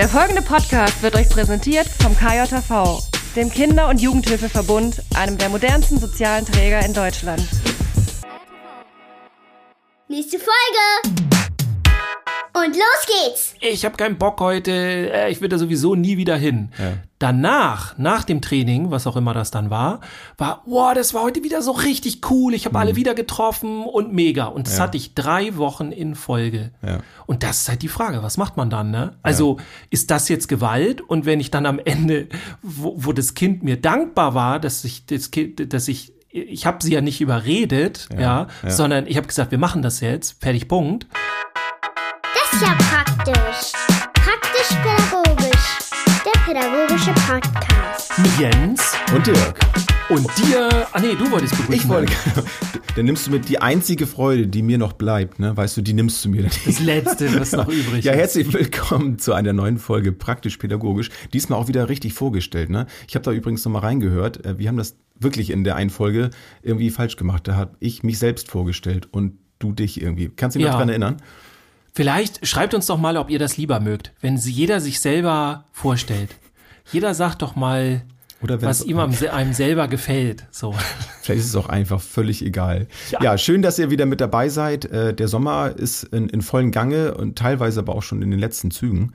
Der folgende Podcast wird euch präsentiert vom KJV, dem Kinder- und Jugendhilfeverbund, einem der modernsten sozialen Träger in Deutschland. Nächste Folge! Und los geht's! Ich habe keinen Bock heute, äh, ich will da sowieso nie wieder hin. Ja. Danach, nach dem Training, was auch immer das dann war, war, wow, das war heute wieder so richtig cool. Ich habe alle wieder getroffen und mega. Und das Mhm. Ja. hatte ich drei Wochen in Folge. Ja. Und das ist halt die Frage, was macht man dann, ne? Also, ist das jetzt Gewalt? Und wenn ich dann am Ende, wo, wo das Kind mir dankbar war, dass ich das Kind, dass ich, ich habe sie ja nicht überredet, ja, ja. sondern ich habe gesagt, wir machen das jetzt, fertig, Punkt. Ist ja praktisch. Praktisch-pädagogisch. Der pädagogische Podcast. Mit Jens Und Dirk. und dir, ah nee, du wolltest begrüßen. Ich wollte. Dann nimmst du mit die einzige Freude, die mir noch bleibt, ne? Weißt du, die nimmst du mir dann Das Letzte, was noch übrig Ja, ist. herzlich willkommen zu einer neuen Folge Praktisch Pädagogisch. Diesmal auch wieder richtig vorgestellt. Ne? Ich habe da übrigens noch mal reingehört. Äh, Wir haben das wirklich in der einen Folge irgendwie falsch gemacht. Da habe ich mich selbst vorgestellt und du dich irgendwie. Kannst du dich Ja. noch dran erinnern? Vielleicht schreibt uns doch mal, ob ihr das lieber mögt, wenn sie jeder sich selber vorstellt. Jeder sagt doch mal, Oder was ihm am, einem selber gefällt. So. Vielleicht ist es auch einfach völlig egal. Ja. Ja, schön, dass ihr wieder mit dabei seid. Äh, Der Sommer ist in, in vollen Gange und teilweise aber auch schon in den letzten Zügen.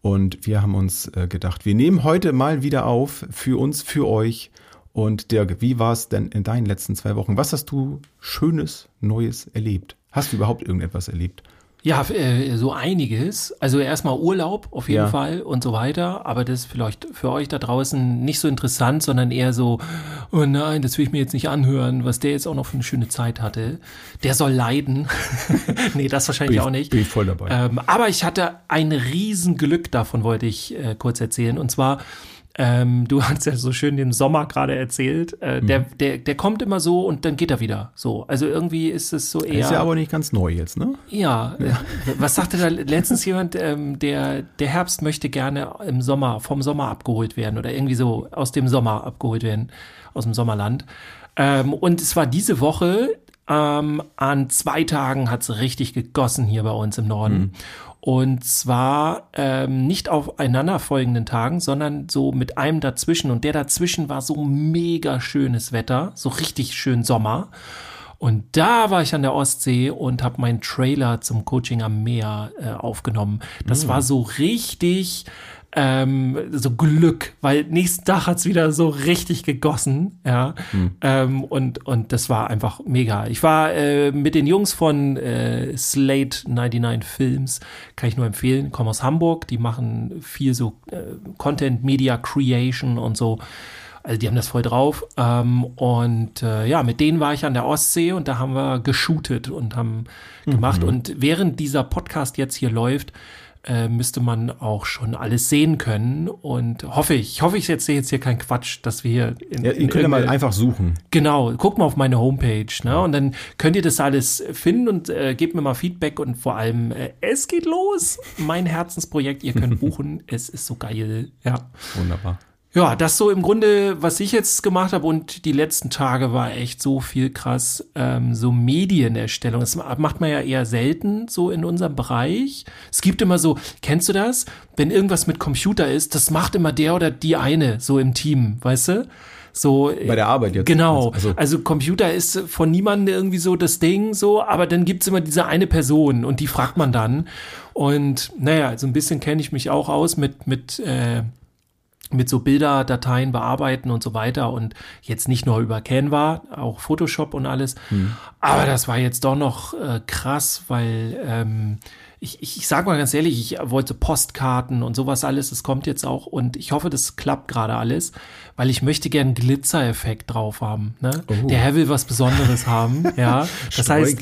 Und wir haben uns äh, gedacht, wir nehmen heute mal wieder auf für uns, für euch. Und Dirk, wie war es denn in deinen letzten zwei Wochen? Was hast du Schönes, Neues erlebt? Hast du überhaupt irgendetwas erlebt? Ja, äh, so einiges. Also erstmal Urlaub auf jeden Ja. Fall und so weiter. Aber das ist vielleicht für euch da draußen nicht so interessant, sondern eher so, oh nein, das will ich mir jetzt nicht anhören, was der jetzt auch noch für eine schöne Zeit hatte. Der soll leiden. nee, das wahrscheinlich Bin auch nicht. bin ich voll dabei. Ähm, aber ich hatte ein Riesenglück, davon wollte ich äh, kurz erzählen. Und zwar, ähm, du hast ja so schön den Sommer gerade erzählt. Äh, der, Mhm. der, der kommt immer so und dann geht er wieder. So. Also irgendwie ist es so eher. Ist ja aber nicht ganz neu jetzt, ne? Ja, äh, was sagte da letztens jemand, ähm, der, der Herbst möchte gerne im Sommer, vom Sommer abgeholt werden oder irgendwie so aus dem Sommer abgeholt werden, aus dem Sommerland. Ähm, und es war diese Woche, ähm, an zwei Tagen hat es richtig gegossen hier bei uns im Norden. Und zwar ähm, nicht auf einanderfolgenden Tagen, sondern so mit einem dazwischen. Und der dazwischen war so mega schönes Wetter, so richtig schön Sommer. Und da war ich an der Ostsee und habe meinen Trailer zum Coaching am Meer äh, aufgenommen. Das war so richtig ähm, so Glück, weil nächsten Tag hat's wieder so richtig gegossen, ja. Ähm, und, und das war einfach mega. Ich war äh, mit den Jungs von äh, Slate 99 Films, kann ich nur empfehlen, kommen aus Hamburg, die machen viel so äh, Content, Media Creation und so. Also die haben das voll drauf. Ähm, und äh, ja, mit denen war ich an der Ostsee und da haben wir geshootet und haben gemacht. Und während dieser Podcast jetzt hier läuft, äh, müsste man auch schon alles sehen können. Und hoffe ich, hoffe, ich erzähle jetzt hier keinen Quatsch, dass wir hier in, Ja, in ihr könnt ja mal einfach suchen. Genau, guckt mal auf meine Homepage, ne? Und dann könnt ihr das alles finden und äh, gebt mir mal Feedback und vor allem, äh, es geht los. Mein Herzensprojekt, ihr könnt buchen. es ist so geil. Ja. Wunderbar. Ja, das so im Grunde, was ich jetzt gemacht habe und die letzten Tage war echt so viel krass, ähm, so Medienerstellung. Das macht man ja eher selten so in unserem Bereich. Es gibt immer so, kennst du das? Wenn irgendwas mit Computer ist, das macht immer der oder die eine so im Team, weißt du? So, Bei der Arbeit jetzt. Genau. Also- Also Computer ist von niemandem irgendwie so das Ding so, aber dann gibt's immer diese eine Person und die fragt man dann. Und naja, so ein bisschen kenne ich mich auch aus mit, mit, äh, mit so Bilder, Dateien bearbeiten und so weiter und jetzt nicht nur über Canva, auch Photoshop und alles. Aber das war jetzt doch noch äh, krass, weil ähm, ich, ich, ich sag mal ganz ehrlich, ich wollte Postkarten und sowas alles, das kommt jetzt auch und ich hoffe, das klappt gerade alles, weil ich möchte gern Glitzereffekt drauf haben. Ne? Der Herr will was Besonderes haben, ja. Das heißt.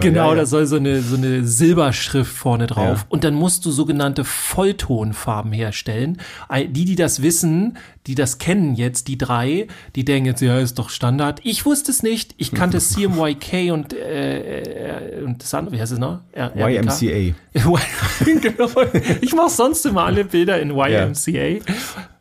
Genau, Ja, ja. da soll so eine, so eine Silberschrift vorne drauf. Ja. Und dann musst du sogenannte Volltonfarben herstellen. Die, die das wissen, die das kennen jetzt, die drei, die denken jetzt, ja, ist doch Standard. Ich wusste es nicht. Ich kannte CMYK und, äh, äh, und das andere, wie heißt es noch? R? YMCA. genau. Ich mache sonst immer alle Bilder in YMCA. Ja,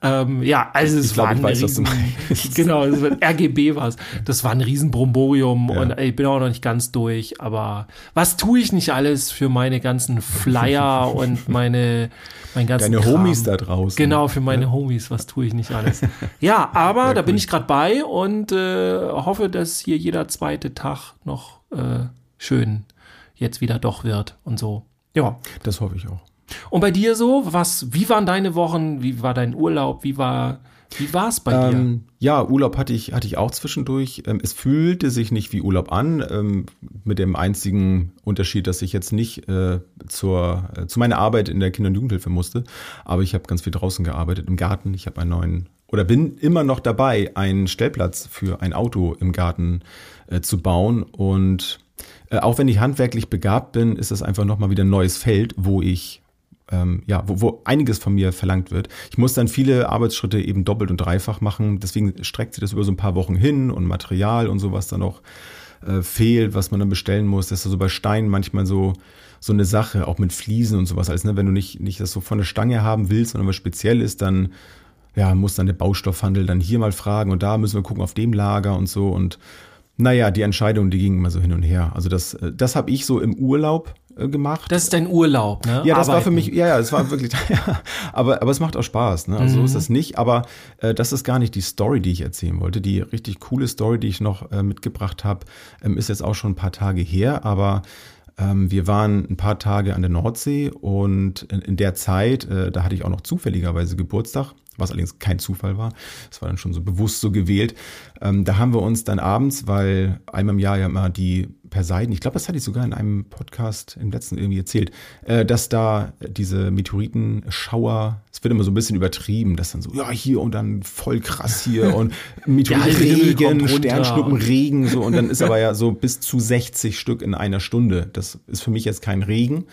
ähm, ja also es ich war glaub, ein weiß, riesen, genau, RGB war es. Das war ein Riesenbromborium ja. und ich bin auch noch nicht ganz durch. Aber was tue ich nicht alles für meine ganzen Flyer und meine mein ganzen Deine Kram. Homies da draußen. Genau, für meine ja. Homies, was tue ich nicht alles. Ja, aber ja, da bin ich gerade bei und äh, hoffe, dass hier jeder zweite Tag noch äh, schön jetzt wieder doch wird und so. Ja. Das hoffe ich auch. Und bei dir so, was, wie waren deine Wochen? Wie war dein Urlaub? Wie war, wie war es bei ähm, dir? Ja, Urlaub hatte ich, hatte ich auch zwischendurch. Ähm, es fühlte sich nicht wie Urlaub an, ähm, mit dem einzigen Unterschied, dass ich jetzt nicht äh, zur, äh, zu meiner Arbeit in der Kinder- und Jugendhilfe musste. Aber ich habe ganz viel draußen gearbeitet, im Garten. Ich habe einen neuen, oder bin immer noch dabei, einen Stellplatz für ein Auto im Garten äh, zu bauen. Und auch wenn ich handwerklich begabt bin, ist das einfach nochmal wieder ein neues Feld, wo ich ähm, ja, wo, wo einiges von mir verlangt wird. Ich muss dann viele Arbeitsschritte eben doppelt und dreifach machen. Deswegen streckt sich das über so ein paar Wochen hin und Material und so, was dann noch äh, fehlt, was man dann bestellen muss. Das ist so bei Steinen manchmal so so eine Sache, auch mit Fliesen und sowas. Also ne, wenn du nicht nicht das so von der Stange haben willst, sondern was speziell ist, dann ja muss dann der Baustoffhandel dann hier mal fragen und da müssen wir gucken auf dem Lager und so und naja, die Entscheidung, die ging immer so hin und her. Also das, äh, das habe ich so im Urlaub äh, gemacht. Das ist dein Urlaub, ne? Ja, das Arbeiten. war für mich, ja, ja, es war wirklich, ja, aber, aber es macht auch Spaß, ne? Also mhm. so ist das nicht, aber äh, das ist gar nicht die Story, die ich erzählen wollte. Die richtig coole Story, die ich noch äh, mitgebracht habe, ähm, ist jetzt auch schon ein paar Tage her, aber ähm, wir waren ein paar Tage an der Nordsee und in, in der Zeit, äh, da hatte ich auch noch zufälligerweise Geburtstag was allerdings kein Zufall war. Das war dann schon so bewusst so gewählt. Ähm, da haben wir uns dann abends, weil einmal im Jahr ja immer die Perseiden, ich glaube, das hatte ich sogar in einem Podcast im letzten irgendwie erzählt, äh, dass da diese Meteoritenschauer, es wird immer so ein bisschen übertrieben, dass dann so, ja, hier und dann voll krass hier und Meteoritenregen, Sternschnuppen, Regen, so und dann ist aber ja so bis zu 60 Stück in einer Stunde. Das ist für mich jetzt kein Regen,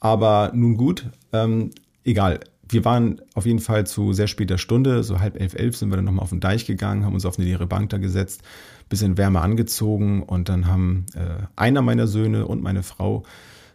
aber nun gut, ähm, egal wir waren auf jeden Fall zu sehr später Stunde, so halb elf, elf sind wir dann nochmal auf den Deich gegangen, haben uns auf eine leere Bank da gesetzt, bisschen Wärme angezogen und dann haben äh, einer meiner Söhne und meine Frau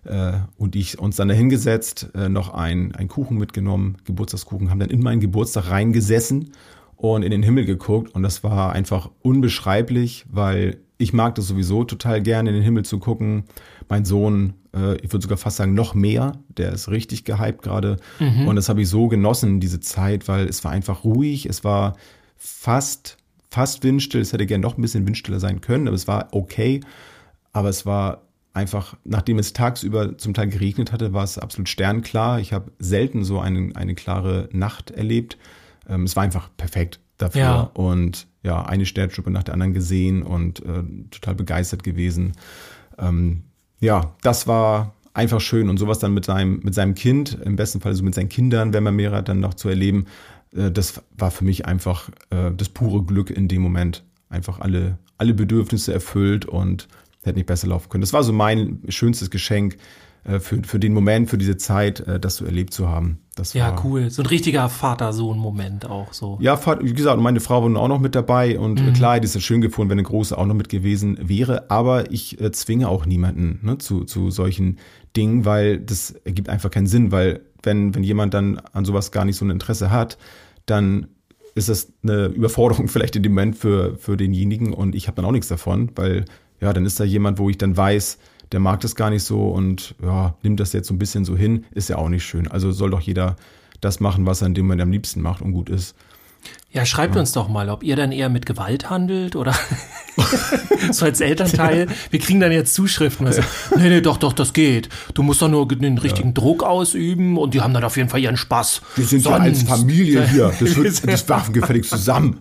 äh, und ich uns dann dahingesetzt, äh, noch ein, ein Kuchen mitgenommen, Geburtstagskuchen, haben dann in meinen Geburtstag reingesessen und in den Himmel geguckt und das war einfach unbeschreiblich, weil ich mag das sowieso total gerne, in den Himmel zu gucken. Mein Sohn, ich würde sogar fast sagen, noch mehr. Der ist richtig gehypt gerade. Mhm. Und das habe ich so genossen, diese Zeit, weil es war einfach ruhig. Es war fast, fast windstill. Es hätte gern noch ein bisschen windstiller sein können, aber es war okay. Aber es war einfach, nachdem es tagsüber zum Teil geregnet hatte, war es absolut sternklar. Ich habe selten so eine, eine klare Nacht erlebt. Ähm, es war einfach perfekt dafür. Ja. Und ja, eine Sternschuppe nach der anderen gesehen und äh, total begeistert gewesen. Ähm, ja, das war einfach schön und sowas dann mit seinem, mit seinem Kind, im besten Fall so mit seinen Kindern, wenn man mehrere dann noch zu erleben, äh, das war für mich einfach äh, das pure Glück in dem Moment. Einfach alle, alle Bedürfnisse erfüllt und hätte nicht besser laufen können. Das war so mein schönstes Geschenk für, für den Moment, für diese Zeit, äh, das so erlebt zu haben. Das ja, war, cool. So ein richtiger Vater-Sohn-Moment auch so. Ja, wie gesagt, meine Frau war auch noch mit dabei und mhm. klar, die ist es schön gefunden, wenn eine große auch noch mit gewesen wäre, aber ich äh, zwinge auch niemanden ne, zu, zu solchen Dingen, weil das ergibt einfach keinen Sinn, weil wenn, wenn jemand dann an sowas gar nicht so ein Interesse hat, dann ist das eine Überforderung vielleicht in dem Moment für, für denjenigen und ich habe dann auch nichts davon, weil ja, dann ist da jemand, wo ich dann weiß, der mag das gar nicht so und ja, nimmt das jetzt so ein bisschen so hin, ist ja auch nicht schön. Also soll doch jeder das machen, was er in dem Moment am liebsten macht und gut ist. Ja, schreibt ja. uns doch mal, ob ihr dann eher mit Gewalt handelt oder so als Elternteil. Wir kriegen dann jetzt Zuschriften. Also, nee, nee, doch, doch, das geht. Du musst doch nur den richtigen. Druck ausüben und die haben dann auf jeden Fall ihren Spaß. Wir sind Sonst. ja als Familie hier. Das, wird, das werfen gefällig zusammen.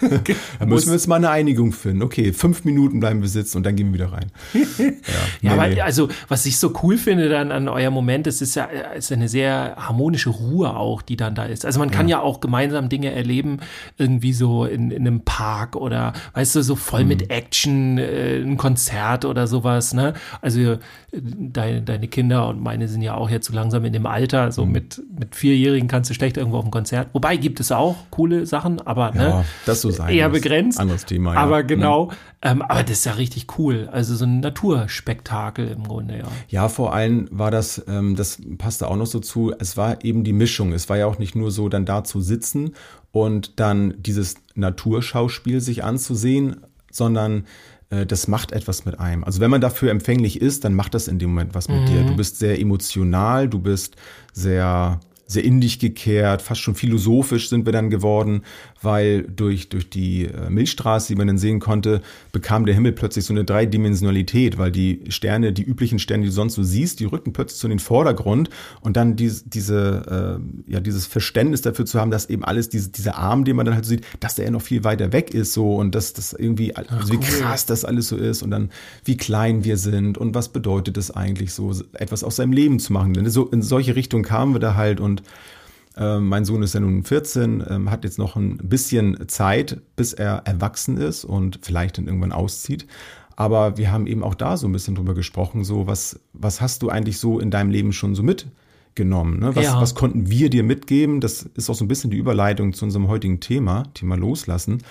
da müssen wir jetzt mal eine Einigung finden. Okay, fünf Minuten bleiben wir sitzen und dann gehen wir wieder rein. Ja, ja aber nee. also, was ich so cool finde dann an eurem Moment, es ist ja ist eine sehr harmonische Ruhe auch, die dann da ist. Also man kann ja auch gemeinsam Dinge erleben, Irgendwie so in, in einem Park oder weißt du, so voll mhm. mit Action, äh, ein Konzert oder sowas, ne? Also äh, deine, deine Kinder und meine sind ja auch jetzt so langsam in dem Alter, so mhm. mit, mit Vierjährigen kannst du schlecht irgendwo auf ein Konzert. Wobei gibt es auch coole Sachen, aber ne, ja, ne, das so sein eher begrenzt. Anderes Thema, ja. Aber genau, mhm. ähm, aber das ist ja richtig cool. Also so ein Naturspektakel im Grunde, ja. Ja, vor allem war das, ähm, das passte auch noch so zu, es war eben die Mischung. Es war ja auch nicht nur so, dann da zu sitzen und dann dieses Naturschauspiel sich anzusehen, sondern äh, das macht etwas mit einem. Also wenn man dafür empfänglich ist, dann macht das in dem Moment was mit mhm. dir. Du bist sehr emotional, du bist sehr sehr in dich gekehrt, fast schon philosophisch sind wir dann geworden, weil durch, durch die äh, Milchstraße, die man dann sehen konnte, bekam der Himmel plötzlich so eine Dreidimensionalität, weil die Sterne, die üblichen Sterne, die du sonst so siehst, die rücken plötzlich so in den Vordergrund und dann diese, diese äh, ja, dieses Verständnis dafür zu haben, dass eben alles, diese, dieser Arm, den man dann halt so sieht, dass der ja noch viel weiter weg ist so und dass das irgendwie, also wie krass das alles so ist und dann wie klein wir sind und was bedeutet es eigentlich so, etwas aus seinem Leben zu machen. Denn so in solche Richtung kamen wir da halt und mein Sohn ist ja nun 14, ähm, hat jetzt noch ein bisschen Zeit, bis er erwachsen ist und vielleicht dann irgendwann auszieht. Aber wir haben eben auch da so ein bisschen drüber gesprochen, so was, was hast du eigentlich so in deinem Leben schon so mitgenommen? Ne? Was, ja. was konnten wir dir mitgeben? Das ist auch so ein bisschen die Überleitung zu unserem heutigen Thema, Thema Loslassen.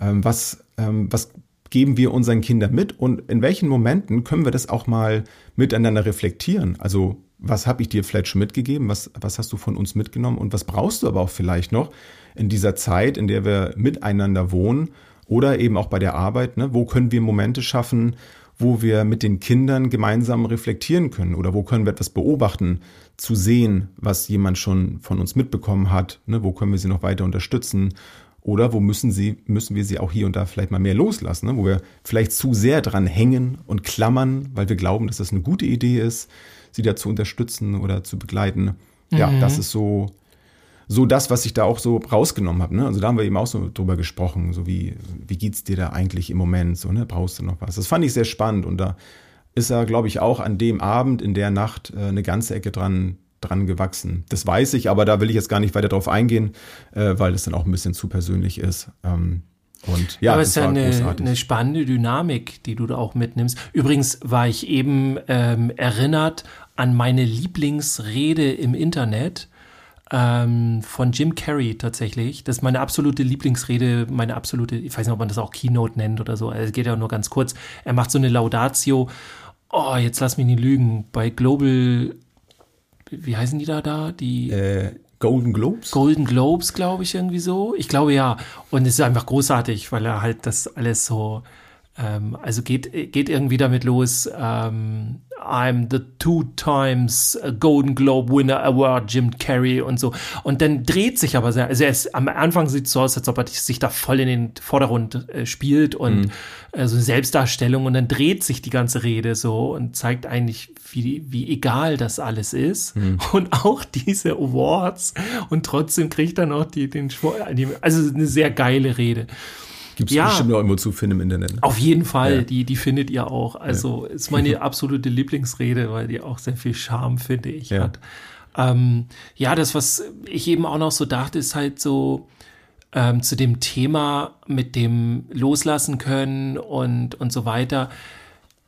Ähm, was, ähm, was geben wir unseren Kindern mit und in welchen Momenten können wir das auch mal miteinander reflektieren? Also was habe ich dir vielleicht schon mitgegeben, was, was hast du von uns mitgenommen und was brauchst du aber auch vielleicht noch in dieser Zeit, in der wir miteinander wohnen oder eben auch bei der Arbeit, ne? wo können wir Momente schaffen, wo wir mit den Kindern gemeinsam reflektieren können oder wo können wir etwas beobachten, zu sehen, was jemand schon von uns mitbekommen hat, ne? wo können wir sie noch weiter unterstützen oder wo müssen sie, müssen wir sie auch hier und da vielleicht mal mehr loslassen, ne? wo wir vielleicht zu sehr dran hängen und klammern, weil wir glauben, dass das eine gute Idee ist, sie da zu unterstützen oder zu begleiten. Ja, mhm. das ist so, so das, was ich da auch so rausgenommen habe. Ne? Also da haben wir eben auch so drüber gesprochen, so wie, wie geht's dir da eigentlich im Moment? So, ne? Brauchst du noch was? Das fand ich sehr spannend und da ist er, glaube ich, auch an dem Abend, in der Nacht äh, eine ganze Ecke dran, dran gewachsen. Das weiß ich, aber da will ich jetzt gar nicht weiter drauf eingehen, äh, weil das dann auch ein bisschen zu persönlich ist. Ähm, und ja, Aber es ist ja eine, eine, spannende Dynamik, die du da auch mitnimmst. Übrigens war ich eben ähm, erinnert an meine Lieblingsrede im Internet ähm, von Jim Carrey tatsächlich. Das ist meine absolute Lieblingsrede, meine absolute, ich weiß nicht, ob man das auch Keynote nennt oder so. Es geht ja nur ganz kurz. Er macht so eine Laudatio. Oh, jetzt lass mich nicht lügen. Bei Global, wie heißen die da da? Die äh, Golden Globes? Golden Globes, glaube ich, irgendwie so. Ich glaube ja. Und es ist einfach großartig, weil er halt das alles so ähm, also geht, geht irgendwie damit los, ähm, I'm the two times Golden Globe Winner Award, Jim Carrey und so. Und dann dreht sich aber sehr, also er ist, am Anfang sieht es so aus, als ob er sich da voll in den Vordergrund äh, spielt und mhm. äh, so eine Selbstdarstellung und dann dreht sich die ganze Rede so und zeigt eigentlich, wie, wie egal das alles ist. Mhm. Und auch diese Awards und trotzdem kriegt er noch die, den, also eine sehr geile Rede. Gibt es ja, bestimmt auch irgendwo zu finden im Internet. Auf jeden Fall, ja. die, die findet ihr auch. Also ja. ist meine absolute Lieblingsrede, weil die auch sehr viel Charme, finde ich, ja. hat. Ähm, ja, das, was ich eben auch noch so dachte, ist halt so ähm, zu dem Thema mit dem Loslassen können und, und so weiter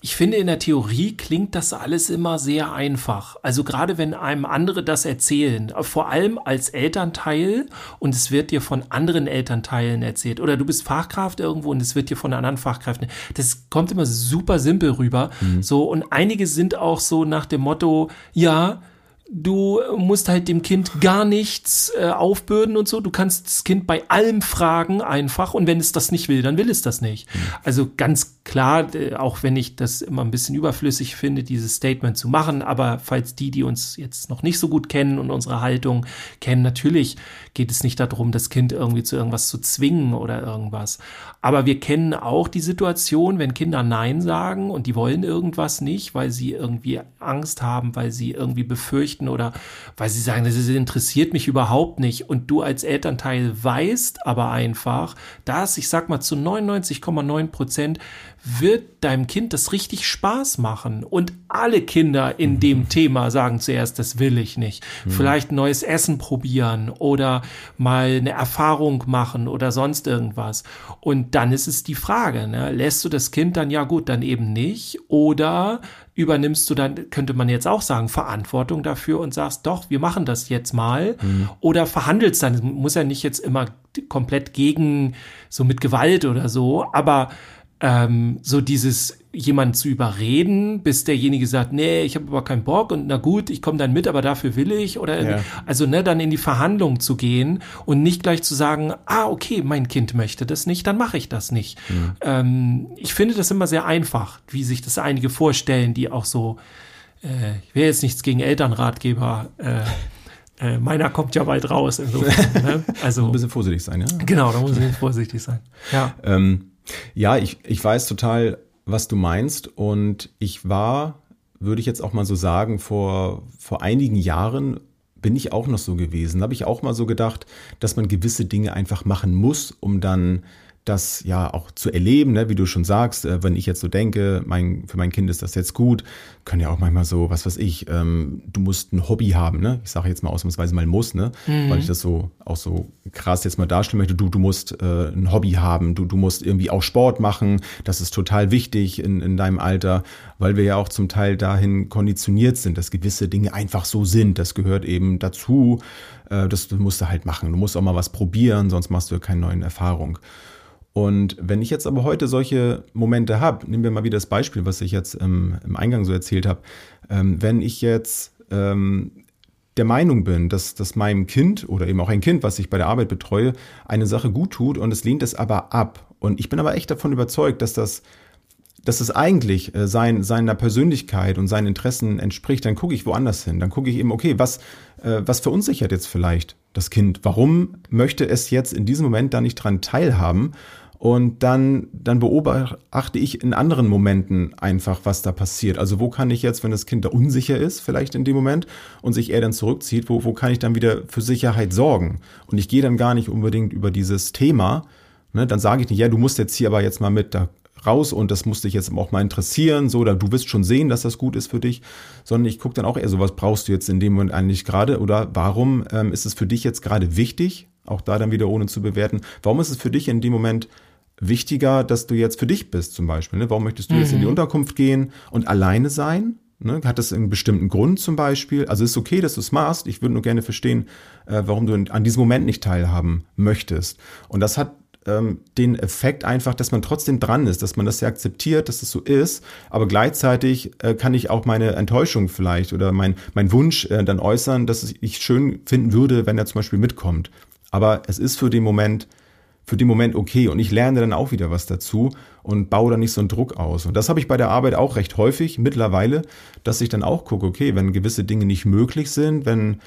ich finde, in der Theorie klingt das alles immer sehr einfach. Also gerade wenn einem andere das erzählen, vor allem als Elternteil und es wird dir von anderen Elternteilen erzählt oder du bist Fachkraft irgendwo und es wird dir von anderen Fachkräften. Das kommt immer super simpel rüber. Mhm. So und einige sind auch so nach dem Motto, ja, Du musst halt dem Kind gar nichts äh, aufbürden und so. Du kannst das Kind bei allem fragen einfach und wenn es das nicht will, dann will es das nicht. Mhm. Also ganz klar, äh, auch wenn ich das immer ein bisschen überflüssig finde, dieses Statement zu machen, aber falls die, die uns jetzt noch nicht so gut kennen und unsere Haltung kennen, natürlich geht es nicht darum, das Kind irgendwie zu irgendwas zu zwingen oder irgendwas. Aber wir kennen auch die Situation, wenn Kinder Nein sagen und die wollen irgendwas nicht, weil sie irgendwie Angst haben, weil sie irgendwie befürchten, möchten oder weil sie sagen, das interessiert mich überhaupt nicht. Und du als Elternteil weißt aber einfach, dass, ich sag mal, zu 99,9 Prozent wird deinem Kind das richtig Spaß machen. Und alle Kinder in mhm. dem Thema sagen zuerst, das will ich nicht. Mhm. Vielleicht neues Essen probieren oder mal eine Erfahrung machen oder sonst irgendwas. Und dann ist es die Frage, ne? lässt du das Kind dann, ja gut, dann eben nicht oder übernimmst du dann, könnte man jetzt auch sagen, Verantwortung dafür und sagst, doch, wir machen das jetzt mal mhm. oder verhandelst dann, muss ja nicht jetzt immer komplett gegen, so mit Gewalt oder so, aber ähm, so dieses jemand zu überreden, bis derjenige sagt, nee, ich habe aber keinen Bock und na gut, ich komme dann mit, aber dafür will ich oder ja. also ne, dann in die Verhandlung zu gehen und nicht gleich zu sagen, ah okay, mein Kind möchte das nicht, dann mache ich das nicht. Mhm. Ähm, ich finde das immer sehr einfach, wie sich das einige vorstellen, die auch so, äh, ich will jetzt nichts gegen Elternratgeber. Äh, äh, meiner kommt ja bald raus. Insofern, ne? Also ein bisschen vorsichtig sein, ja. Genau, da muss ich vorsichtig sein. Ja. Ähm, ja, ich, ich weiß total, was du meinst. Und ich war, würde ich jetzt auch mal so sagen, vor, vor einigen Jahren bin ich auch noch so gewesen. Da habe ich auch mal so gedacht, dass man gewisse Dinge einfach machen muss, um dann das ja auch zu erleben, ne? wie du schon sagst, äh, wenn ich jetzt so denke, mein, für mein Kind ist das jetzt gut, können ja auch manchmal so, was weiß ich, ähm, du musst ein Hobby haben, ne? Ich sage jetzt mal ausnahmsweise mal muss, ne? Mhm. Weil ich das so auch so krass jetzt mal darstellen möchte. Du, du musst äh, ein Hobby haben, du, du musst irgendwie auch Sport machen, das ist total wichtig in, in deinem Alter, weil wir ja auch zum Teil dahin konditioniert sind, dass gewisse Dinge einfach so sind. Das gehört eben dazu. Äh, das, das musst du halt machen. Du musst auch mal was probieren, sonst machst du keine neuen Erfahrungen. Und wenn ich jetzt aber heute solche Momente habe, nehmen wir mal wieder das Beispiel, was ich jetzt ähm, im Eingang so erzählt habe, ähm, wenn ich jetzt ähm, der Meinung bin, dass, dass meinem Kind oder eben auch ein Kind, was ich bei der Arbeit betreue, eine Sache gut tut und es lehnt es aber ab. Und ich bin aber echt davon überzeugt, dass das dass es eigentlich äh, sein, seiner Persönlichkeit und seinen Interessen entspricht, dann gucke ich woanders hin. Dann gucke ich eben, okay, was, äh, was verunsichert jetzt vielleicht das Kind? Warum möchte es jetzt in diesem Moment da nicht dran teilhaben? Und dann, dann beobachte ich in anderen Momenten einfach, was da passiert. Also wo kann ich jetzt, wenn das Kind da unsicher ist, vielleicht in dem Moment, und sich eher dann zurückzieht, wo, wo kann ich dann wieder für Sicherheit sorgen? Und ich gehe dann gar nicht unbedingt über dieses Thema. Ne? Dann sage ich nicht, ja, du musst jetzt hier aber jetzt mal mit da raus und das muss dich jetzt auch mal interessieren, so, oder du wirst schon sehen, dass das gut ist für dich, sondern ich gucke dann auch eher so, was brauchst du jetzt in dem Moment eigentlich gerade oder warum ähm, ist es für dich jetzt gerade wichtig, auch da dann wieder ohne zu bewerten, warum ist es für dich in dem Moment wichtiger, dass du jetzt für dich bist zum Beispiel. Ne? Warum möchtest du mhm. jetzt in die mhm. Unterkunft gehen und alleine sein? Ne? Hat das einen bestimmten Grund zum Beispiel? Also ist okay, dass du es machst. Ich würde nur gerne verstehen, äh, warum du an diesem Moment nicht teilhaben möchtest. Und das hat ähm, den Effekt einfach, dass man trotzdem dran ist, dass man das ja akzeptiert, dass es das so ist, aber gleichzeitig äh, kann ich auch meine Enttäuschung vielleicht oder mein, mein Wunsch äh, dann äußern, dass ich schön finden würde, wenn er zum Beispiel mitkommt. Aber es ist für den Moment für den Moment okay und ich lerne dann auch wieder was dazu und baue dann nicht so einen Druck aus. Und das habe ich bei der Arbeit auch recht häufig mittlerweile, dass ich dann auch gucke, okay, wenn gewisse Dinge nicht möglich sind, wenn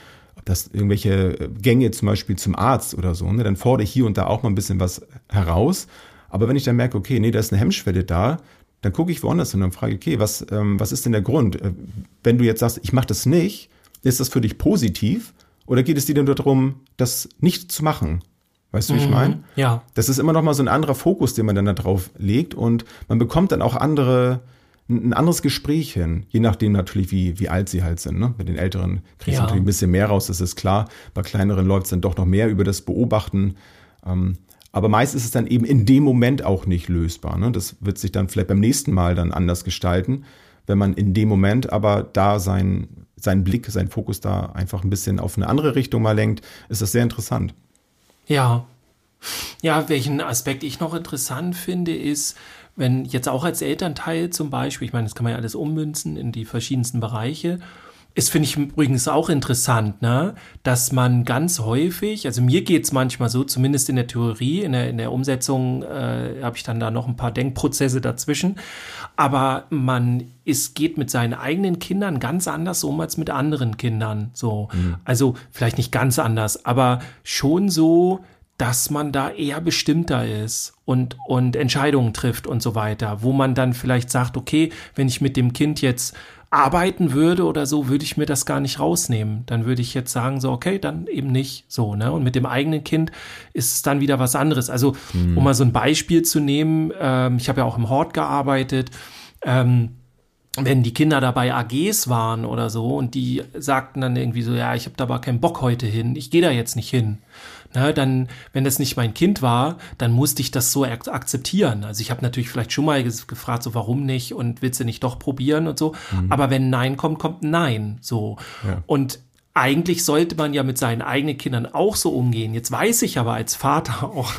das irgendwelche Gänge zum Beispiel zum Arzt oder so, ne, dann fordere ich hier und da auch mal ein bisschen was heraus. Aber wenn ich dann merke, okay, nee, da ist eine Hemmschwelle da, dann gucke ich woanders hin und frage, okay, was, ähm, was ist denn der Grund? Äh, wenn du jetzt sagst, ich mache das nicht, ist das für dich positiv? Oder geht es dir denn darum, das nicht zu machen? Weißt du, wie ich mhm. meine? Ja. Das ist immer noch mal so ein anderer Fokus, den man dann da drauf legt und man bekommt dann auch andere, ein anderes Gespräch hin, je nachdem natürlich, wie, wie alt sie halt sind. Ne? Mit den Älteren kriegst du ja. natürlich ein bisschen mehr raus, das ist klar. Bei kleineren läuft es dann doch noch mehr über das Beobachten. Ähm, aber meist ist es dann eben in dem Moment auch nicht lösbar. Ne? Das wird sich dann vielleicht beim nächsten Mal dann anders gestalten, wenn man in dem Moment aber da sein, seinen Blick, seinen Fokus da einfach ein bisschen auf eine andere Richtung mal lenkt, ist das sehr interessant. Ja. Ja, welchen Aspekt ich noch interessant finde, ist, wenn jetzt auch als Elternteil zum Beispiel, ich meine, das kann man ja alles ummünzen in die verschiedensten Bereiche, ist, finde ich übrigens auch interessant, ne? dass man ganz häufig, also mir geht's manchmal so, zumindest in der Theorie, in der, in der Umsetzung äh, habe ich dann da noch ein paar Denkprozesse dazwischen, aber man ist, geht mit seinen eigenen Kindern ganz anders um als mit anderen Kindern. So. Mhm. Also vielleicht nicht ganz anders, aber schon so, dass man da eher bestimmter ist und, und Entscheidungen trifft und so weiter, wo man dann vielleicht sagt, okay, wenn ich mit dem Kind jetzt arbeiten würde oder so, würde ich mir das gar nicht rausnehmen. Dann würde ich jetzt sagen, so, okay, dann eben nicht so, ne? Und mit dem eigenen Kind ist es dann wieder was anderes. Also, mhm. um mal so ein Beispiel zu nehmen, ähm, ich habe ja auch im Hort gearbeitet, ähm, wenn die Kinder dabei AGs waren oder so und die sagten dann irgendwie so, ja, ich habe da aber keinen Bock heute hin, ich gehe da jetzt nicht hin. Na, dann, wenn das nicht mein Kind war, dann musste ich das so akzeptieren. Also ich habe natürlich vielleicht schon mal gefragt, so warum nicht und willst du nicht doch probieren und so. Mhm. Aber wenn Nein kommt, kommt Nein. So. Ja. Und eigentlich sollte man ja mit seinen eigenen Kindern auch so umgehen. Jetzt weiß ich aber als Vater auch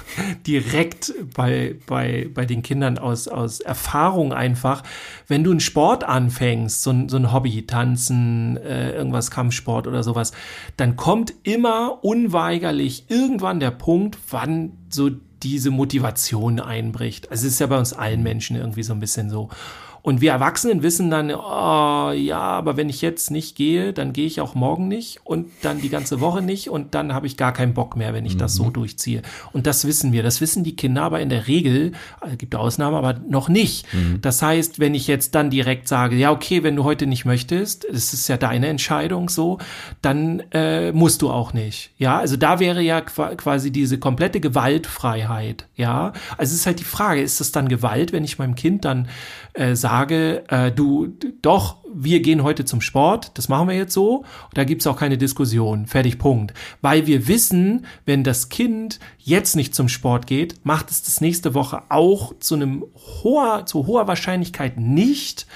direkt bei, bei, bei den Kindern aus, aus Erfahrung einfach, wenn du einen Sport anfängst, so ein, so ein Hobby, Tanzen, äh, irgendwas Kampfsport oder sowas, dann kommt immer unweigerlich irgendwann der Punkt, wann so diese Motivation einbricht. Also es ist ja bei uns allen Menschen irgendwie so ein bisschen so. Und wir Erwachsenen wissen dann, oh, ja, aber wenn ich jetzt nicht gehe, dann gehe ich auch morgen nicht und dann die ganze Woche nicht und dann habe ich gar keinen Bock mehr, wenn ich mhm. das so mhm. durchziehe. Und das wissen wir. Das wissen die Kinder aber in der Regel, äh, gibt Ausnahmen, aber noch nicht. Mhm. Das heißt, wenn ich jetzt dann direkt sage, ja, okay, wenn du heute nicht möchtest, das ist ja deine Entscheidung so, dann äh, musst du auch nicht. Ja, also da wäre ja quasi diese komplette Gewaltfreiheit. Ja, also es ist halt die Frage, ist das dann Gewalt, wenn ich meinem Kind dann äh, sage, äh, du, doch, wir gehen heute zum Sport, das machen wir jetzt so, da gibt's auch keine Diskussion, fertig, Punkt. Weil wir wissen, wenn das Kind jetzt nicht zum Sport geht, macht es das nächste Woche auch zu einem hoher, zu hoher Wahrscheinlichkeit nicht,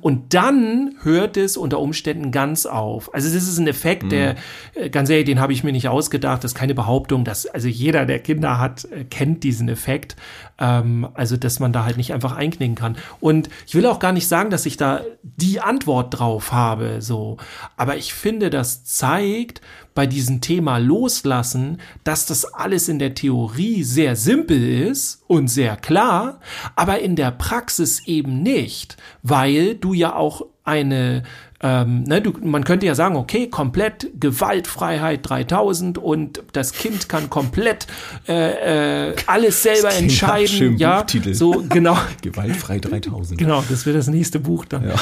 und dann hört es unter Umständen ganz auf. Also das ist ein Effekt, mhm. der, äh, ganz ehrlich, den habe ich mir nicht ausgedacht. Das ist keine Behauptung, dass also jeder, der Kinder hat, äh, kennt diesen Effekt. Ähm, also dass man da halt nicht einfach einknicken kann. Und ich will auch gar nicht sagen, dass ich da die Antwort drauf habe, so. Aber ich finde, das zeigt, bei diesem Thema Loslassen, dass das alles in der Theorie sehr simpel ist und sehr klar, aber in der Praxis eben nicht, weil du ja auch eine ähm, ne, du, man könnte ja sagen, okay, komplett Gewaltfreiheit 3000 und das Kind kann komplett äh, äh, alles selber entscheiden. Ja, Buchtitel. so genau. Gewaltfrei 3000. Genau, das wird das nächste Buch dann. Ja.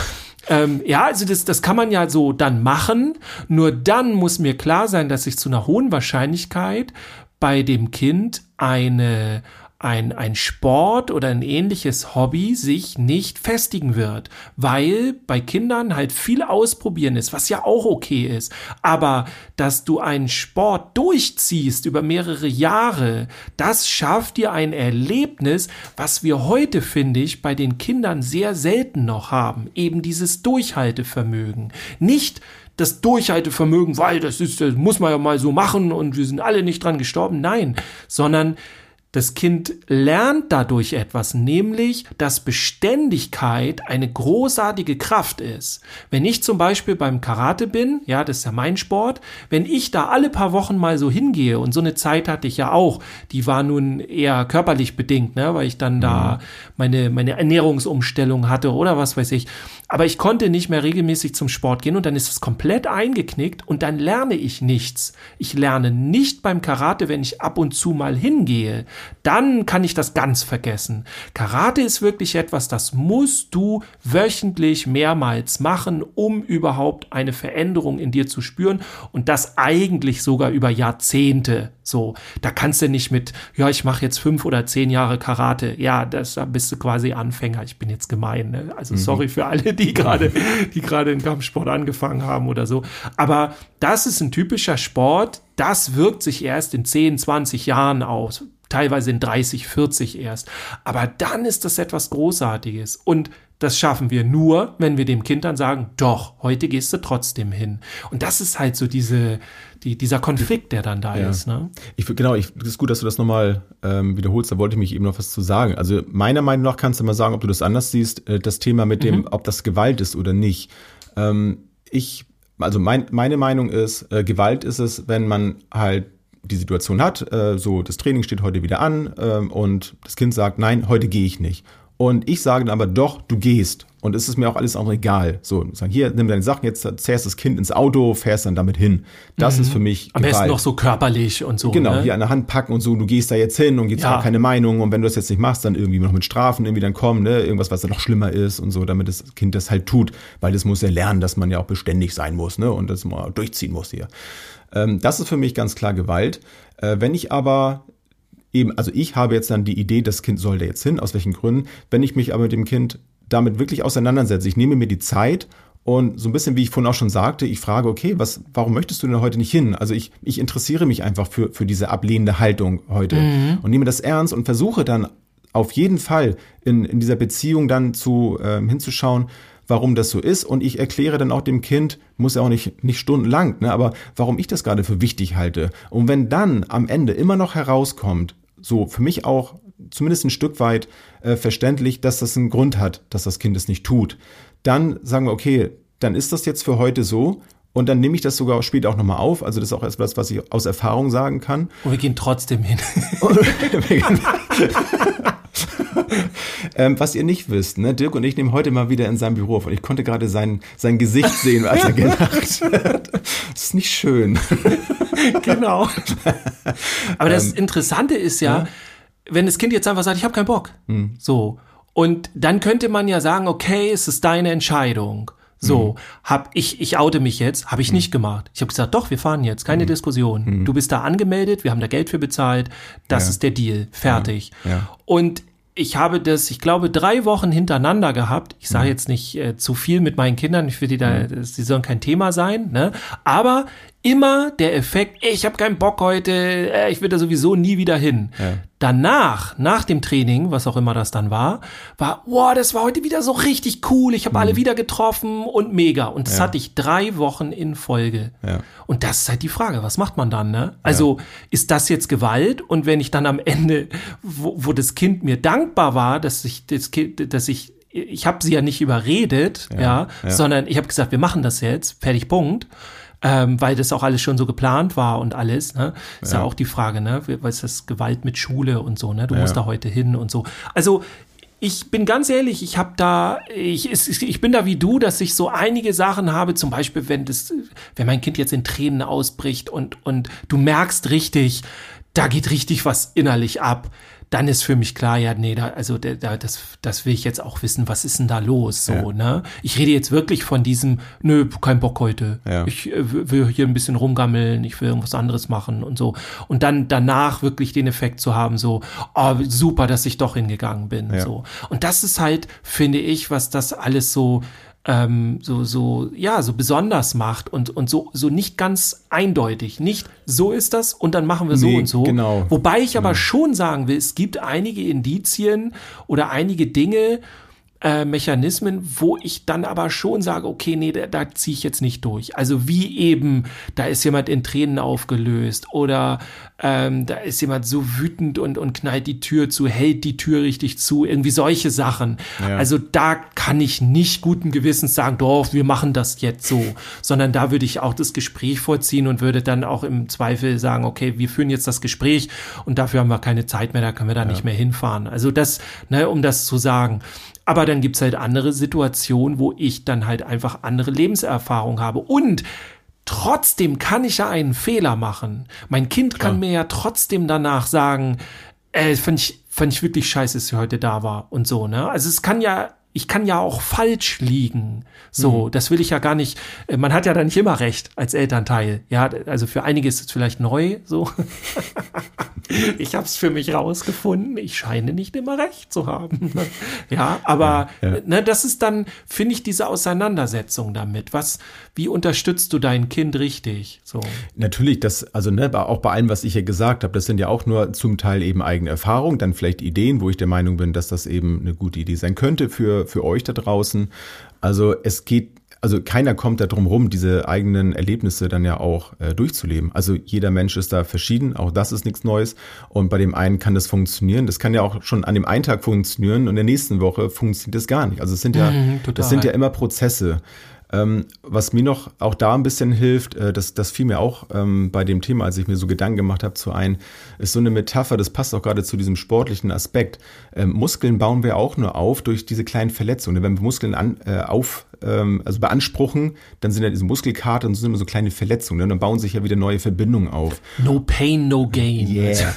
Ähm, ja, also das, das kann man ja so dann machen. Nur dann muss mir klar sein, dass ich zu einer hohen Wahrscheinlichkeit bei dem Kind eine ein, ein Sport oder ein ähnliches Hobby sich nicht festigen wird, weil bei Kindern halt viel ausprobieren ist, was ja auch okay ist. Aber dass du einen Sport durchziehst über mehrere Jahre, das schafft dir ein Erlebnis, was wir heute, finde ich, bei den Kindern sehr selten noch haben. Eben dieses Durchhaltevermögen. Nicht das Durchhaltevermögen, weil das ist, das muss man ja mal so machen und wir sind alle nicht dran gestorben. Nein, sondern das Kind lernt dadurch etwas, nämlich, dass Beständigkeit eine großartige Kraft ist. Wenn ich zum Beispiel beim Karate bin, ja, das ist ja mein Sport, wenn ich da alle paar Wochen mal so hingehe, und so eine Zeit hatte ich ja auch, die war nun eher körperlich bedingt, ne, weil ich dann da mhm. meine, meine Ernährungsumstellung hatte oder was weiß ich. Aber ich konnte nicht mehr regelmäßig zum Sport gehen und dann ist es komplett eingeknickt und dann lerne ich nichts. Ich lerne nicht beim Karate, wenn ich ab und zu mal hingehe dann kann ich das ganz vergessen. Karate ist wirklich etwas, das musst du wöchentlich mehrmals machen, um überhaupt eine Veränderung in dir zu spüren und das eigentlich sogar über Jahrzehnte. So, da kannst du nicht mit, ja, ich mache jetzt fünf oder zehn Jahre Karate. Ja, das, da bist du quasi Anfänger. Ich bin jetzt gemein. Ne? Also mhm. sorry für alle, die gerade, die gerade in Kampfsport angefangen haben oder so. Aber das ist ein typischer Sport. Das wirkt sich erst in 10, 20 Jahren aus teilweise in 30, 40 erst. Aber dann ist das etwas Großartiges. Und das schaffen wir nur, wenn wir dem Kind dann sagen, doch, heute gehst du trotzdem hin. Und das ist halt so diese, die, dieser Konflikt, der dann da ja. ist. Ne? Ich, genau, ich, das ist gut, dass du das nochmal ähm, wiederholst. Da wollte ich mich eben noch was zu sagen. Also meiner Meinung nach kannst du mal sagen, ob du das anders siehst, äh, das Thema mit dem, mhm. ob das Gewalt ist oder nicht. Ähm, ich, also mein, meine Meinung ist, äh, Gewalt ist es, wenn man halt die Situation hat, äh, so das Training steht heute wieder an äh, und das Kind sagt, nein, heute gehe ich nicht. Und ich sage dann aber doch, du gehst. und es ist mir auch alles andere egal. So, sagen, hier, nimm deine Sachen, jetzt zährst das Kind ins Auto, fährst dann damit hin. Das ist für mich Am besten noch so körperlich und so. Genau, ne? hier an der Hand packen und so, du gehst da jetzt hin und gibst Ja. auch keine Meinung und wenn du das jetzt nicht machst, dann irgendwie noch mit Strafen irgendwie dann kommen, ne, irgendwas, was dann noch schlimmer ist und so, damit das Kind das halt tut, weil das muss ja lernen, dass man ja auch beständig sein muss, ne, und das mal durchziehen muss hier. Ähm, das ist für mich ganz klar Gewalt. Äh, wenn ich aber eben, also ich habe jetzt dann die Idee, das Kind soll da jetzt hin, aus welchen Gründen, wenn ich mich aber mit dem Kind damit wirklich auseinandersetze, ich nehme mir die Zeit und so ein bisschen, wie ich vorhin auch schon sagte, ich frage, okay, was, warum möchtest du denn heute nicht hin? Also ich, ich interessiere mich einfach für, für diese ablehnende Haltung heute und nehme das ernst und versuche dann auf jeden Fall in, in dieser Beziehung dann zu ähm, hinzuschauen, warum das so ist. Und ich erkläre dann auch dem Kind, muss ja auch nicht, nicht stundenlang, ne, aber warum ich das gerade für wichtig halte. Und wenn dann am Ende immer noch herauskommt, so für mich auch zumindest ein Stück weit äh, verständlich, dass das einen Grund hat, dass das Kind es nicht tut, dann sagen wir, okay, dann ist das jetzt für heute so. Und dann nehme ich das sogar später auch nochmal auf. Also das ist auch etwas, was ich aus Erfahrung sagen kann. Und wir gehen trotzdem hin. ähm, was ihr nicht wisst, ne? Dirk und ich nehmen heute mal wieder in seinem Büro auf und ich konnte gerade sein, sein Gesicht sehen, als er gelacht hat. Das ist nicht schön. genau. Aber das Ähm, Interessante ist ja, wenn das Kind jetzt einfach sagt, ich habe keinen Bock. Hm. So. Und dann könnte man ja sagen, okay, es ist deine Entscheidung. So, Hm. hab ich, ich oute mich jetzt, habe ich nicht gemacht. Ich habe gesagt, doch, wir fahren jetzt, keine Diskussion. Du bist da angemeldet, wir haben da Geld für bezahlt, das Ja. ist der Deal, fertig. Ja. Und ich habe das, ich glaube, drei Wochen hintereinander gehabt. Ich sage jetzt nicht äh, zu viel mit meinen Kindern, ich will die da, sie sollen kein Thema sein, ne? Aber immer der Effekt, ich habe keinen Bock heute, äh, ich will da sowieso nie wieder hin. Danach, nach dem Training, was auch immer das dann war, war, wow, das war heute wieder so richtig cool, ich habe alle wieder getroffen und mega. Und das hatte ich drei Wochen in Folge. Ja. Und das ist halt die Frage, was macht man dann, ne? Also, ist das jetzt Gewalt? Und wenn ich dann am Ende, wo, wo das Kind mir dankbar war, dass ich das Kind, dass ich, ich habe sie ja nicht überredet, ja, ja. sondern ich habe gesagt, wir machen das jetzt, fertig, Punkt. Ähm, weil das auch alles schon so geplant war und alles, ne? Ist ja, auch die Frage, ne? Was ist das Gewalt mit Schule und so, ne? Du musst da heute hin und so. Also ich bin ganz ehrlich, ich habe da, ich, ich bin da wie du, dass ich so einige Sachen habe, zum Beispiel, wenn das, wenn mein Kind jetzt in Tränen ausbricht und, und du merkst richtig, da geht richtig was innerlich ab, dann ist für mich klar, ja, nee, da, also da, da, das, das will ich jetzt auch wissen, was ist denn da los, so, Ja. ne? Ich rede jetzt wirklich von diesem, nö, kein Bock heute. Ja. Ich äh, will will hier ein bisschen rumgammeln, ich will irgendwas anderes machen und so. Und dann danach wirklich den Effekt zu haben, so, oh, super, dass ich doch hingegangen bin, Ja. so. Und das ist halt, finde ich, was das alles so, ähm, so, so, ja, so besonders macht und, und so, so nicht ganz eindeutig. Nicht so ist das und dann machen wir so Nee, und so. genau. Wobei ich aber schon sagen will, es gibt einige Indizien oder einige Dinge, äh, Mechanismen, wo ich dann aber schon sage, okay, nee, da, da ziehe ich jetzt nicht durch. Also wie eben, da ist jemand in Tränen aufgelöst oder ähm, da ist jemand so wütend und, und knallt die Tür zu, hält die Tür richtig zu, irgendwie solche Sachen. Ja. Also da kann ich nicht guten Gewissens sagen, doch, wir machen das jetzt so, sondern da würde ich auch das Gespräch vorziehen und würde dann auch im Zweifel sagen, okay, wir führen jetzt das Gespräch und dafür haben wir keine Zeit mehr, da können wir da nicht mehr hinfahren. Also das, ne, um das zu sagen. Aber dann gibt's halt andere Situationen, wo ich dann halt einfach andere Lebenserfahrung habe. Und trotzdem kann ich ja einen Fehler machen. Mein Kind kann mir ja trotzdem danach sagen, äh, fand ich, fand ich wirklich scheiße, dass sie heute da war und so, ne? Also es kann ja, ich kann ja auch falsch liegen. So, das will ich ja gar nicht. äh, Man hat ja da nicht immer recht als Elternteil. Ja, also für einige ist es vielleicht neu, so. ich habe es für mich rausgefunden. Ich scheine nicht immer recht zu haben. ja, aber Ja. Ne, das ist dann, finde ich, diese Auseinandersetzung damit. Was, wie unterstützt du dein Kind richtig? So. Natürlich, das, also ne, auch bei allem, was ich hier gesagt habe, das sind ja auch nur zum Teil eben eigene Erfahrungen, dann vielleicht Ideen, wo ich der Meinung bin, dass das eben eine gute Idee sein könnte für, für euch da draußen. Also es geht, also keiner kommt da drum rum, diese eigenen Erlebnisse dann ja auch äh, durchzuleben. Also jeder Mensch ist da verschieden, auch das ist nichts Neues. Und bei dem einen kann das funktionieren. Das kann ja auch schon an dem einen Tag funktionieren und in der nächsten Woche funktioniert das gar nicht. Also es sind ja, Mhm, das sind ja immer Prozesse. Ähm, was mir noch auch da ein bisschen hilft, äh, das, das fiel mir auch ähm, bei dem Thema, als ich mir so Gedanken gemacht habe, zu ein, ist so eine Metapher, das passt auch gerade zu diesem sportlichen Aspekt. Ähm, Muskeln bauen wir auch nur auf durch diese kleinen Verletzungen. Wenn wir Muskeln an, äh, auf, ähm, also beanspruchen, dann sind ja diese Muskelkater und sind immer so kleine Verletzungen. Ne? Und dann bauen sich ja wieder neue Verbindungen auf. No pain, no gain. Yeah.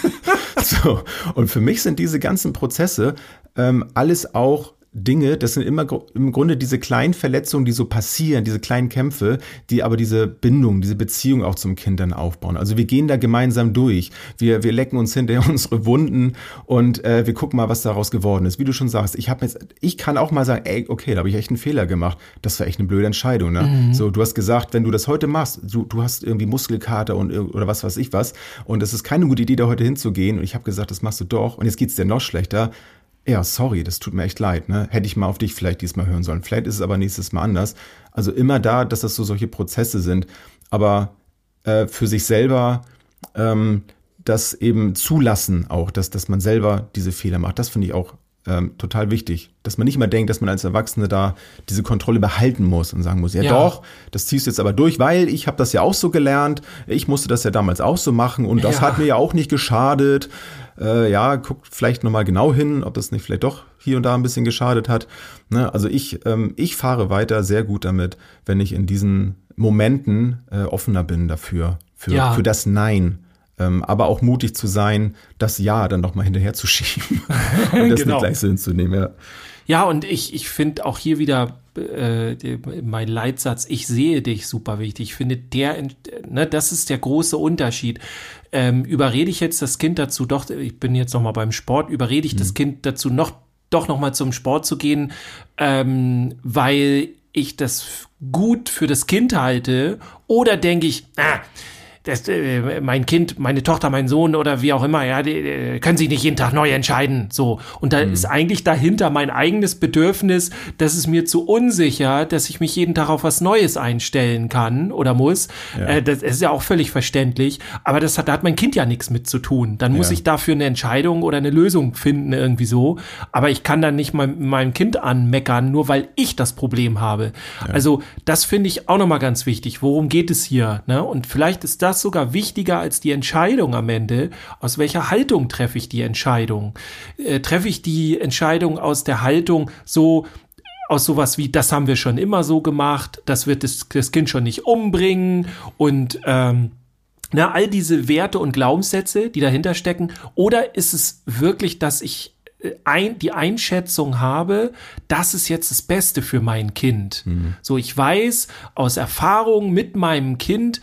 so. Und für mich sind diese ganzen Prozesse ähm, alles auch Dinge, das sind immer im Grunde diese kleinen Verletzungen, die so passieren, diese kleinen Kämpfe, die aber diese Bindung, diese Beziehung auch zum Kind dann aufbauen. Also wir gehen da gemeinsam durch. Wir, wir lecken uns hinterher unsere Wunden und äh, wir gucken mal, was daraus geworden ist. Wie du schon sagst, ich habe jetzt, ich kann auch mal sagen, ey, okay, da habe ich echt einen Fehler gemacht. Das war echt eine blöde Entscheidung. Ne? Mhm. So, du hast gesagt, wenn du das heute machst, du, du hast irgendwie Muskelkater und oder was weiß ich was, und es ist keine gute Idee, da heute hinzugehen. Und ich habe gesagt, das machst du doch. Und jetzt geht's dir noch schlechter ja, sorry, das tut mir echt leid, ne? Hätte ich mal auf dich vielleicht diesmal hören sollen. Vielleicht ist es aber nächstes Mal anders. Also immer da, dass das so solche Prozesse sind. Aber äh, für sich selber ähm, das eben zulassen auch, dass, dass man selber diese Fehler macht, das finde ich auch ähm, total wichtig. Dass man nicht mal denkt, dass man als Erwachsene da diese Kontrolle behalten muss und sagen muss, ja, ja. doch, das ziehst du jetzt aber durch, weil ich habe das ja auch so gelernt, ich musste das ja damals auch so machen und das ja. hat mir ja auch nicht geschadet äh, ja, guckt vielleicht nochmal genau hin, ob das nicht vielleicht doch hier und da ein bisschen geschadet hat. Ne? Also ich, ähm, ich fahre weiter sehr gut damit, wenn ich in diesen Momenten äh, offener bin dafür, für, ja. für das Nein. Ähm, aber auch mutig zu sein, das Ja dann nochmal hinterher zu schieben und das genau. nicht gleich so hinzunehmen. Ja. Ja, und ich, ich finde auch hier wieder äh, mein Leitsatz, ich sehe dich super wichtig. Ich finde, der, ne, das ist der große Unterschied. Ähm, überrede ich jetzt das Kind dazu, doch, ich bin jetzt noch mal beim Sport, überrede ich mhm. das Kind dazu, noch, doch noch mal zum Sport zu gehen, ähm, weil ich das gut für das Kind halte, oder denke ich, ah, das, äh, mein Kind, meine Tochter, mein Sohn oder wie auch immer, ja, die, die können sich nicht jeden Tag neu entscheiden. So. Und da mhm. ist eigentlich dahinter mein eigenes Bedürfnis, dass es mir zu unsicher, dass ich mich jeden Tag auf was Neues einstellen kann oder muss. Ja. Äh, das ist ja auch völlig verständlich. Aber das hat, da hat mein Kind ja nichts mit zu tun. Dann muss ja. ich dafür eine Entscheidung oder eine Lösung finden, irgendwie so. Aber ich kann dann nicht mal meinem Kind anmeckern, nur weil ich das Problem habe. Ja. Also, das finde ich auch nochmal ganz wichtig. Worum geht es hier? Ne? Und vielleicht ist das das sogar wichtiger als die Entscheidung am Ende. Aus welcher Haltung treffe ich die Entscheidung? Äh, treffe ich die Entscheidung aus der Haltung so, aus sowas wie, das haben wir schon immer so gemacht, das wird das, das Kind schon nicht umbringen und ähm, na, all diese Werte und Glaubenssätze, die dahinter stecken, oder ist es wirklich, dass ich äh, ein, die Einschätzung habe, das ist jetzt das Beste für mein Kind. Mhm. So, ich weiß aus Erfahrung mit meinem Kind,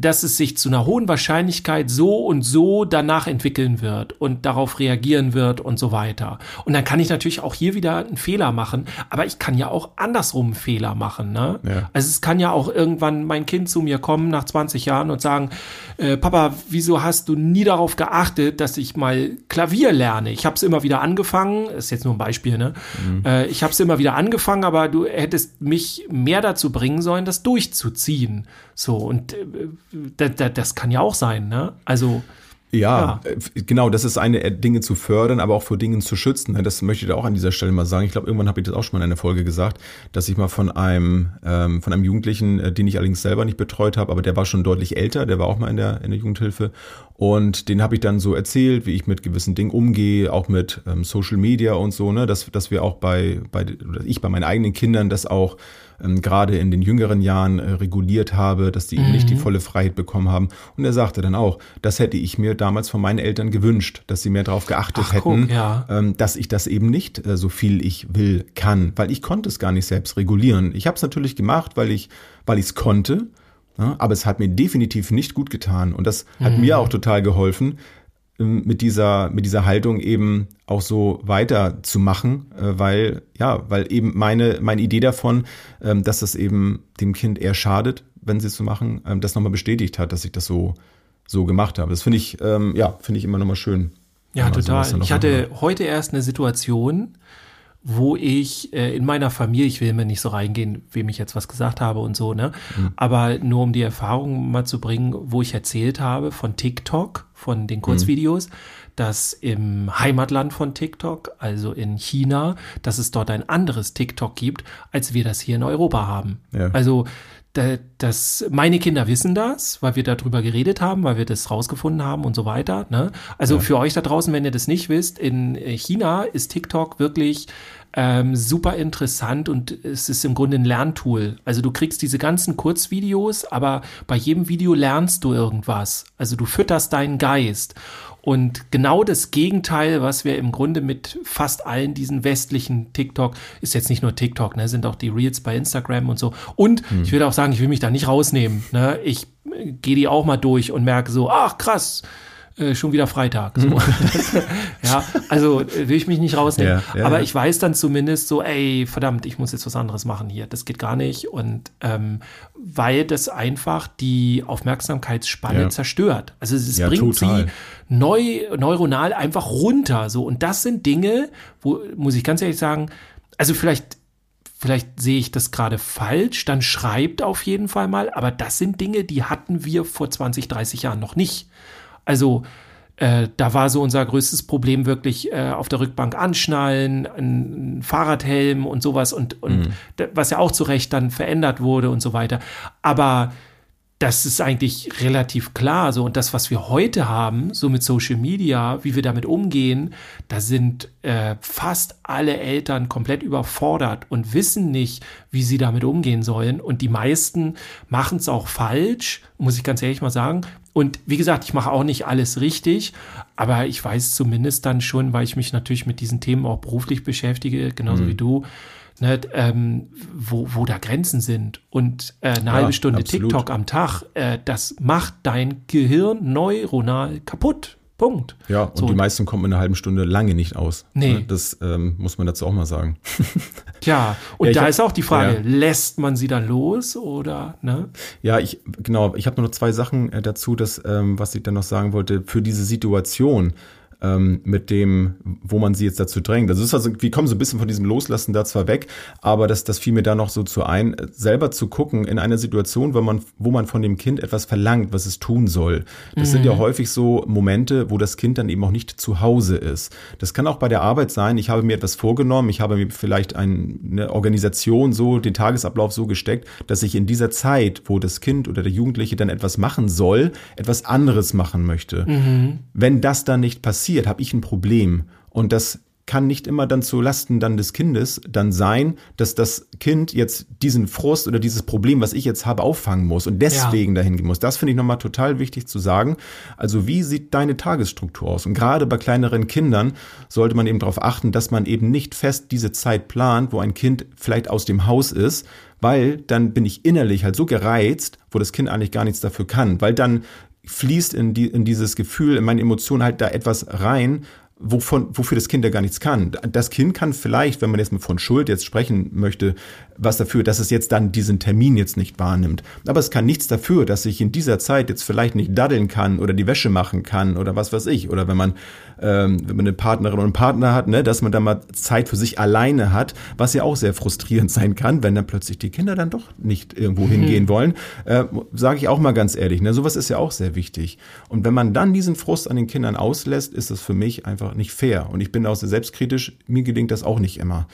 dass es sich zu einer hohen Wahrscheinlichkeit so und so danach entwickeln wird und darauf reagieren wird und so weiter. Und dann kann ich natürlich auch hier wieder einen Fehler machen, aber ich kann ja auch andersrum einen Fehler machen. Ne? Ja. Also es kann ja auch irgendwann mein Kind zu mir kommen nach 20 Jahren und sagen, äh, Papa, wieso hast du nie darauf geachtet, dass ich mal Klavier lerne? Ich habe es immer wieder angefangen, ist jetzt nur ein Beispiel, ne? Mhm. Äh, ich habe es immer wieder angefangen, aber du hättest mich mehr dazu bringen sollen, das durchzuziehen. So, und äh, das, das kann ja auch sein, ne? Also. Ja, ja, äh, genau, das ist eine, äh, Dinge zu fördern, aber auch vor Dingen zu schützen. Ne? Das möchte ich da auch an dieser Stelle mal sagen. Ich glaube, irgendwann habe ich das auch schon mal in einer Folge gesagt, dass ich mal von einem, ähm, von einem Jugendlichen, äh, den ich allerdings selber nicht betreut habe, aber der war schon deutlich älter, der war auch mal in der, in der Jugendhilfe. Und den habe ich dann so erzählt, wie ich mit gewissen Dingen umgehe, auch mit ähm, Social Media und so, ne, dass, dass wir auch bei, bei, oder ich bei meinen eigenen Kindern das auch ähm, gerade in den jüngeren Jahren äh, reguliert habe, dass die mhm. eben nicht die mhm. volle Freiheit bekommen haben. Und er sagte dann auch, das hätte ich mir damals von meinen Eltern gewünscht, dass sie mehr darauf geachtet Ach, hätten, guck, ja. ähm, dass ich das eben nicht äh, so viel ich will kann, weil ich konnte es gar nicht selbst regulieren. Ich habe es natürlich gemacht, weil ich weil ich es konnte, ja, aber es hat mir definitiv nicht gut getan und das hat mhm. mir auch total geholfen, mit dieser, mit dieser Haltung eben auch so weiterzumachen, äh, weil, ja, weil eben meine, meine Idee davon, ähm, dass das eben dem Kind eher schadet, wenn sie es so machen, ähm, das nochmal bestätigt hat, dass ich das so, so gemacht habe. Das finde ich, ja, finde ich immer nochmal schön. Ja, total. Ich hatte heute erst eine Situation, wo ich äh, in meiner Familie, ich will mir nicht so reingehen, wem ich jetzt was gesagt habe und so, ne? Mhm. Aber nur um die Erfahrung mal zu bringen, wo ich erzählt habe von TikTok, von den Kurzvideos, mhm. Dass im Heimatland von TikTok, also in China, dass es dort ein anderes TikTok gibt, als wir das hier in Europa haben. Ja. Also das, meine Kinder wissen das, weil wir darüber geredet haben, weil wir das rausgefunden haben und so weiter. Ne? Also ja. für euch da draußen, wenn ihr das nicht wisst, in China ist TikTok wirklich ähm, super interessant und es ist im Grunde ein Lerntool. Also du kriegst diese ganzen Kurzvideos, aber bei jedem Video lernst du irgendwas. Also du fütterst deinen Geist. Und genau das Gegenteil, was wir im Grunde mit fast allen diesen westlichen TikTok, ist jetzt nicht nur TikTok, ne, sind auch die Reels bei Instagram und so. Und hm. ich würde auch sagen, ich will mich da nicht rausnehmen. Ne? Ich äh, gehe die auch mal durch und merke so, ach krass, äh, schon wieder Freitag. So. ja, also äh, will ich mich nicht rausnehmen. Ja, ja, Aber ich weiß dann zumindest so, ey, verdammt, ich muss jetzt was anderes machen hier. Das geht gar nicht. Und ähm, weil das einfach die Aufmerksamkeitsspanne zerstört. Also es bringt total. sie neu, neuronal einfach runter. So. Und das sind Dinge, wo, muss ich ganz ehrlich sagen, also vielleicht vielleicht sehe ich das gerade falsch, dann schreibt auf jeden Fall mal, aber das sind Dinge, die hatten wir vor 20, 30 Jahren noch nicht. Also äh, da war so unser größtes Problem wirklich äh, auf der Rückbank anschnallen, ein, Fahrradhelm und sowas und, und mhm. was ja auch zu Recht dann verändert wurde und so weiter. Aber das ist eigentlich relativ klar so. Und das, was wir heute haben, so mit Social Media, wie wir damit umgehen, da sind äh, fast alle Eltern komplett überfordert und wissen nicht, wie sie damit umgehen sollen. Und die meisten machen es auch falsch, muss ich ganz ehrlich mal sagen. Und wie gesagt, ich mache auch nicht alles richtig, aber ich weiß zumindest dann schon, weil ich mich natürlich mit diesen Themen auch beruflich beschäftige, genauso mhm. wie du, ne, ähm, wo, wo da Grenzen sind. Und äh, eine ja, halbe Stunde absolut. TikTok am Tag, äh, das macht dein Gehirn neuronal kaputt. Punkt. Ja, und so. die meisten kommen in einer halben Stunde lange nicht aus. Nee. Ne, das ähm, muss man dazu auch mal sagen. Tja, und ja, da hab, ist auch die Frage, ja. lässt man sie dann los oder, ne? Ja, ich, genau, ich habe nur noch zwei Sachen äh, dazu, das, ähm, was ich dann noch sagen wollte, für diese Situation ähm, mit dem, wo man sie jetzt dazu drängt. Also, ist also wir kommen so ein bisschen von diesem Loslassen da zwar weg, aber das, das fiel mir da noch so zu ein, selber zu gucken in einer Situation, wo man, wo man von dem Kind etwas verlangt, was es tun soll. Das mhm. sind ja mhm. häufig so Momente, wo das Kind dann eben auch nicht zu Hause ist. Das kann auch bei der Arbeit sein. Ich habe mir etwas vorgenommen, ich habe mir vielleicht ein, eine Organisation so, den Tagesablauf so gesteckt, dass ich in dieser Zeit, wo das Kind oder der Jugendliche dann etwas machen soll, etwas anderes machen möchte. Mhm. Wenn das dann nicht passiert, passiert, habe ich ein Problem. Und das kann nicht immer dann zu Lasten dann des Kindes dann sein, dass das Kind jetzt diesen Frust oder dieses Problem, was ich jetzt habe, auffangen muss und deswegen ja. dahin gehen muss. Das finde ich nochmal total wichtig zu sagen. Also wie sieht deine Tagesstruktur aus? Und gerade bei kleineren Kindern sollte man eben darauf achten, dass man eben nicht fest diese Zeit plant, wo ein Kind vielleicht aus dem Haus ist, weil dann bin ich innerlich halt so gereizt, wo das Kind eigentlich gar nichts dafür kann, weil dann fließt in, die, in dieses Gefühl, in meine Emotionen halt da etwas rein, wovon, wofür das Kind ja gar nichts kann. Das Kind kann vielleicht, wenn man jetzt mal von Schuld jetzt sprechen möchte, was dafür, dass es jetzt dann diesen Termin jetzt nicht wahrnimmt. Aber es kann nichts dafür, dass ich in dieser Zeit jetzt vielleicht nicht daddeln kann oder die Wäsche machen kann oder was weiß ich. Oder wenn man, ähm, wenn man eine Partnerin und einen Partner hat, ne, dass man da mal Zeit für sich alleine hat, was ja auch sehr frustrierend sein kann, wenn dann plötzlich die Kinder dann doch nicht irgendwo mhm. hingehen wollen. Äh, Sage ich auch mal ganz ehrlich, ne, sowas ist ja auch sehr wichtig. Und wenn man dann diesen Frust an den Kindern auslässt, ist das für mich einfach nicht fair. Und ich bin auch sehr selbstkritisch, mir gelingt das auch nicht immer.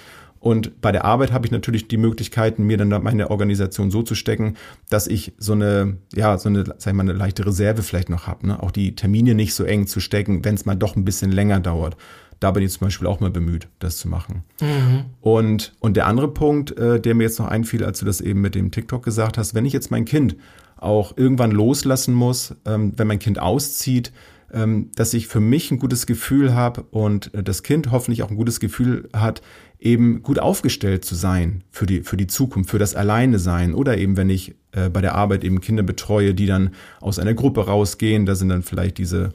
Und bei der Arbeit habe ich natürlich die Möglichkeiten, mir dann meine Organisation so zu stecken, dass ich so eine, ja, so eine, sag ich mal, eine leichte Reserve vielleicht noch habe. Ne? Auch die Termine nicht so eng zu stecken, wenn es mal doch ein bisschen länger dauert. Da bin ich zum Beispiel auch mal bemüht, das zu machen. Mhm. Und, und der andere Punkt, äh, der mir jetzt noch einfiel, als du das eben mit dem TikTok gesagt hast, wenn ich jetzt mein Kind auch irgendwann loslassen muss, ähm, wenn mein Kind auszieht, ähm, dass ich für mich ein gutes Gefühl habe und äh, das Kind hoffentlich auch ein gutes Gefühl hat, eben gut aufgestellt zu sein für die, für die Zukunft, für das Alleine sein oder eben, wenn ich äh, bei der Arbeit eben Kinder betreue, die dann aus einer Gruppe rausgehen, da sind dann vielleicht diese,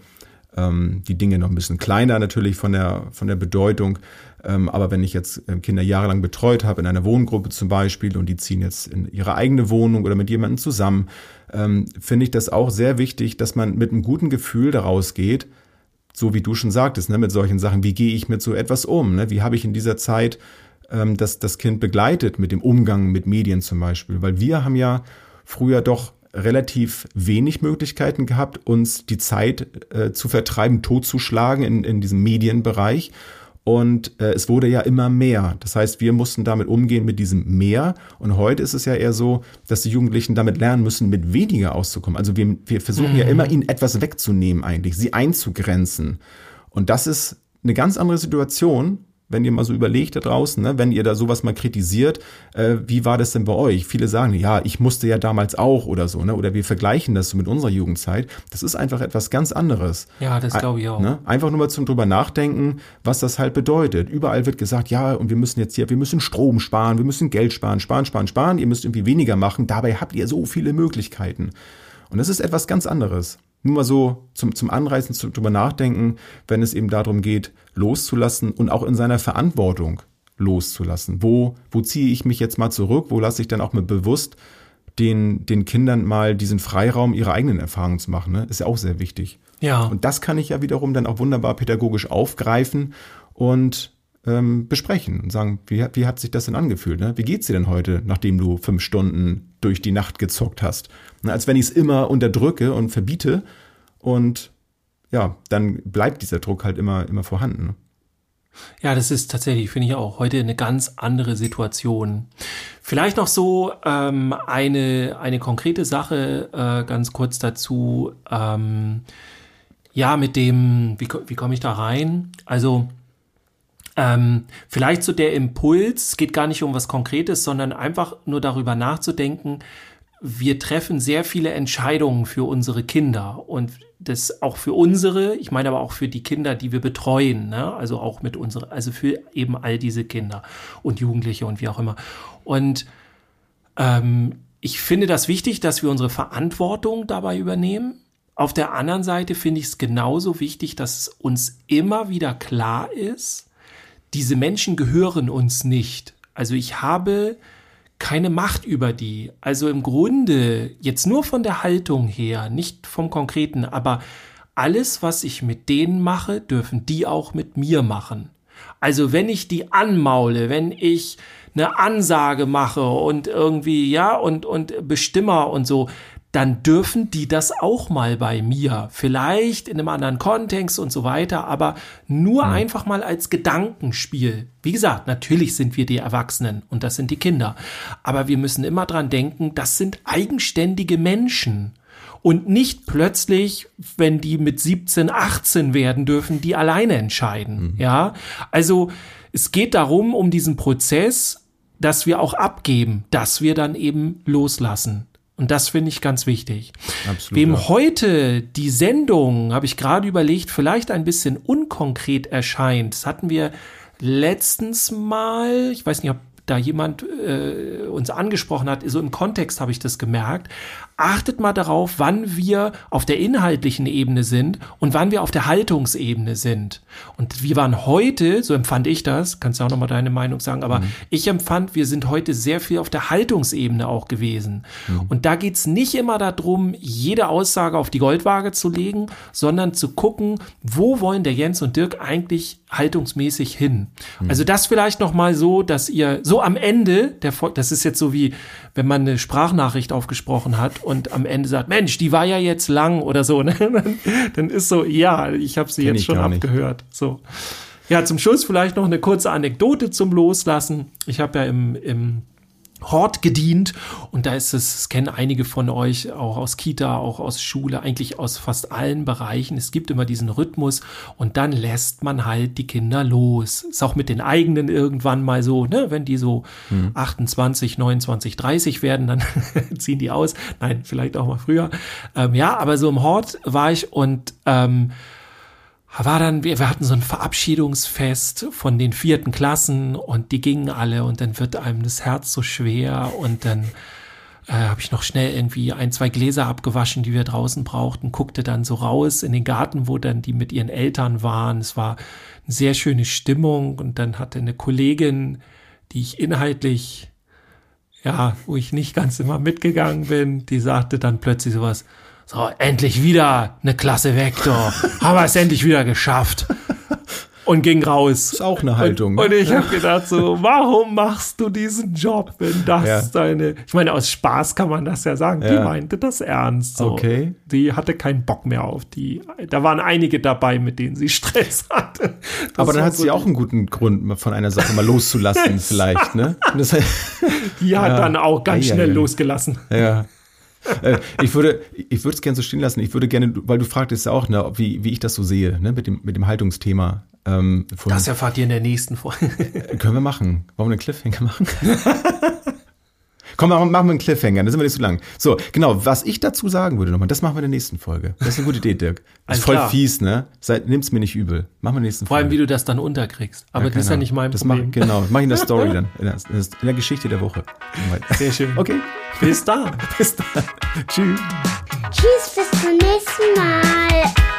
ähm, die Dinge noch ein bisschen kleiner natürlich von der, von der Bedeutung. Ähm, aber wenn ich jetzt äh, Kinder jahrelang betreut habe, in einer Wohngruppe zum Beispiel, und die ziehen jetzt in ihre eigene Wohnung oder mit jemandem zusammen, ähm, finde ich das auch sehr wichtig, dass man mit einem guten Gefühl daraus geht, so wie du schon sagtest, ne, mit solchen Sachen, wie gehe ich mit so etwas um? Ne? Wie habe ich in dieser Zeit ähm, das, das Kind begleitet mit dem Umgang mit Medien zum Beispiel. Weil wir haben ja früher doch relativ wenig Möglichkeiten gehabt, uns die Zeit äh, zu vertreiben, totzuschlagen in, in diesem Medienbereich. Und äh, es wurde ja immer mehr. Das heißt, wir mussten damit umgehen mit diesem mehr. Und heute ist es ja eher so, dass die Jugendlichen damit lernen müssen, mit weniger auszukommen. Also wir, wir versuchen mhm. ja immer, ihnen etwas wegzunehmen eigentlich, sie einzugrenzen. Und das ist eine ganz andere Situation, wenn ihr mal so überlegt da draußen, ne, wenn ihr da sowas mal kritisiert, äh, wie war das denn bei euch? Viele sagen, ja, ich musste ja damals auch oder so, ne? Oder wir vergleichen das so mit unserer Jugendzeit. Das ist einfach etwas ganz anderes. Ja, das glaube ich auch. Ne? Einfach nur mal zum drüber nachdenken, was das halt bedeutet. Überall wird gesagt, ja, und wir müssen jetzt hier, wir müssen Strom sparen, wir müssen Geld sparen, sparen, sparen, sparen, ihr müsst irgendwie weniger machen. Dabei habt ihr so viele Möglichkeiten. Und das ist etwas ganz anderes. Nur mal so zum, zum Anreißen, zum drüber nachdenken, wenn es eben darum geht, loszulassen und auch in seiner Verantwortung loszulassen. Wo, wo ziehe ich mich jetzt mal zurück? Wo lasse ich dann auch mal bewusst den, den Kindern mal diesen Freiraum, ihre eigenen Erfahrungen zu machen? Ne? Ist ja auch sehr wichtig. Ja. Und das kann ich ja wiederum dann auch wunderbar pädagogisch aufgreifen und ähm, besprechen und sagen, wie, wie hat sich das denn angefühlt? Ne? Wie geht's dir denn heute, nachdem du fünf Stunden durch die Nacht gezockt hast? Na, als wenn ich es immer unterdrücke und verbiete und ja, dann bleibt dieser Druck halt immer, immer vorhanden. Ne? Ja, das ist tatsächlich, finde ich auch, heute eine ganz andere Situation. Vielleicht noch so ähm, eine, eine konkrete Sache, äh, ganz kurz dazu. Ähm, ja, mit dem, wie, wie komme ich da rein? Also, ähm, vielleicht so der Impuls, es geht gar nicht um was Konkretes, sondern einfach nur darüber nachzudenken, wir treffen sehr viele Entscheidungen für unsere Kinder und das auch für unsere, ich meine aber auch für die Kinder, die wir betreuen, ne? also auch mit unsere, also für eben all diese Kinder und Jugendliche und wie auch immer. Und ähm, ich finde das wichtig, dass wir unsere Verantwortung dabei übernehmen. Auf der anderen Seite finde ich es genauso wichtig, dass uns immer wieder klar ist, diese Menschen gehören uns nicht. Also ich habe keine Macht über die. Also im Grunde, jetzt nur von der Haltung her, nicht vom Konkreten, aber alles, was ich mit denen mache, dürfen die auch mit mir machen. Also wenn ich die anmaule, wenn ich eine Ansage mache und irgendwie, ja, und, und Bestimmer und so, dann dürfen die das auch mal bei mir. Vielleicht in einem anderen Kontext und so weiter, aber nur mhm. einfach mal als Gedankenspiel. Wie gesagt, natürlich sind wir die Erwachsenen und das sind die Kinder. Aber wir müssen immer dran denken, das sind eigenständige Menschen. Und nicht plötzlich, wenn die mit 17, 18 werden dürfen, die alleine entscheiden. Mhm. Ja, also es geht darum, um diesen Prozess, dass wir auch abgeben, dass wir dann eben loslassen. Und das finde ich ganz wichtig. Absolut, Wem ja. heute die Sendung, habe ich gerade überlegt, vielleicht ein bisschen unkonkret erscheint, das hatten wir letztens mal, ich weiß nicht, ob da jemand äh, uns angesprochen hat, so im Kontext habe ich das gemerkt, achtet mal darauf, wann wir auf der inhaltlichen Ebene sind und wann wir auf der Haltungsebene sind. Und wir waren heute, so empfand ich das, kannst du auch nochmal deine Meinung sagen, aber mhm. ich empfand, wir sind heute sehr viel auf der Haltungsebene auch gewesen. Mhm. Und da geht's nicht immer darum, jede Aussage auf die Goldwaage zu legen, sondern zu gucken, wo wollen der Jens und Dirk eigentlich haltungsmäßig hin. Mhm. Also das vielleicht nochmal so, dass ihr so am Ende der das ist jetzt so wie, wenn man eine Sprachnachricht aufgesprochen hat und am Ende sagt, Mensch, die war ja jetzt lang oder so, ne? dann, dann ist so, ja, ich habe sie Kenn jetzt schon abgehört. So. Ja, zum Schluss vielleicht noch eine kurze Anekdote zum Loslassen. Ich habe ja im, im Hort gedient und da ist es, das kennen einige von euch auch aus Kita, auch aus Schule, eigentlich aus fast allen Bereichen. Es gibt immer diesen Rhythmus und dann lässt man halt die Kinder los. Ist auch mit den eigenen irgendwann mal so, ne, wenn die so hm. 28, 29, 30 werden, dann ziehen die aus. Nein, vielleicht auch mal früher. Ähm, ja, aber so im Hort war ich und ähm, war dann, wir, wir hatten so ein Verabschiedungsfest von den vierten Klassen und die gingen alle und dann wird einem das Herz so schwer und dann äh, habe ich noch schnell irgendwie ein, zwei Gläser abgewaschen, die wir draußen brauchten, guckte dann so raus in den Garten, wo dann die mit ihren Eltern waren. Es war eine sehr schöne Stimmung und dann hatte eine Kollegin, die ich inhaltlich, ja, wo ich nicht ganz immer mitgegangen bin, die sagte dann plötzlich sowas, so, endlich wieder eine Klasse doch. Haben wir es endlich wieder geschafft. und ging raus. Ist auch eine Haltung. Und, und ne? ich habe gedacht so, warum machst du diesen Job, wenn das Ja. deine, ich meine, aus Spaß kann man das ja sagen, die Ja. meinte das ernst. So. Okay. Die hatte keinen Bock mehr auf die, da waren einige dabei, mit denen sie Stress hatte. Das Aber dann hat so sie auch einen guten Grund, von einer Sache mal loszulassen, vielleicht, ne? Das, Die hat Ja. dann auch ganz Ei, ei, schnell ei. losgelassen. ja. Äh, ich würde, ich würde es gerne so stehen lassen. Ich würde gerne, weil du fragtest ja auch, ne, wie, wie ich das so sehe, ne, mit dem, mit dem Haltungsthema. Ähm, von, Das erfahrt ihr in der nächsten Folge. können wir machen. Wollen wir einen Cliffhanger machen? Komm, machen machen wir einen Cliffhanger, das sind wir nicht so lang. So, genau, was ich dazu sagen würde nochmal, das machen wir in der nächsten Folge. Das ist eine gute Idee, Dirk. Das ist voll klar. fies, ne? Sei, nimm's mir nicht übel. Machen wir in der nächsten Vor allem, Folge. wie du das dann unterkriegst. Aber das ist ja Keine nicht mein das Problem. Mach, genau, mach ich in der Story dann. In der, in der Geschichte der Woche. Sehr schön. Okay, Bis dann. bis dann. Tschüss. Tschüss, bis zum nächsten Mal.